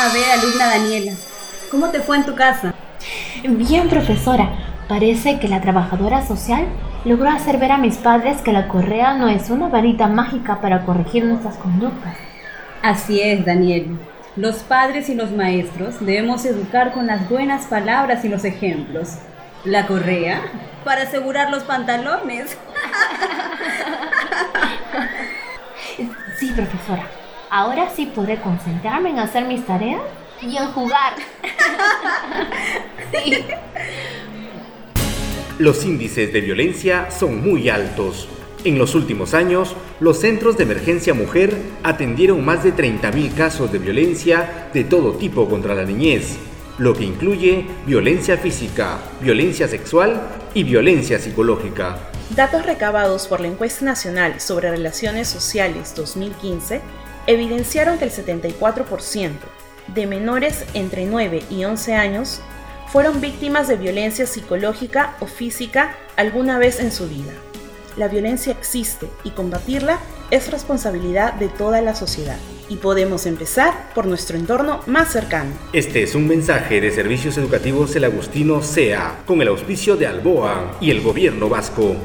A ver, alumna Daniela, ¿cómo te fue en tu casa? Bien, profesora. Parece que la trabajadora social logró hacer ver a mis padres que la correa no es una varita mágica para corregir nuestras conductas. Así es, Daniel. Los padres y los maestros debemos educar con las buenas palabras y los ejemplos. La correa para asegurar los pantalones. Sí, profesora. Ahora sí podré concentrarme en hacer mis tareas y en jugar. Sí. Los índices de violencia son muy altos. En los últimos años, los centros de emergencia mujer atendieron más de 30.000 casos de violencia de todo tipo contra la niñez, lo que incluye violencia física, violencia sexual y violencia psicológica. Datos recabados por la Encuesta Nacional sobre Relaciones Sociales 2015 evidenciaron que el 74% de menores entre 9 y 11 años fueron víctimas de violencia psicológica o física alguna vez en su vida. La violencia existe y combatirla es responsabilidad de toda la sociedad. Y podemos empezar por nuestro entorno más cercano. Este es un mensaje de Servicios Educativos El Agustino SEA, con el auspicio de Alboa y el Gobierno Vasco.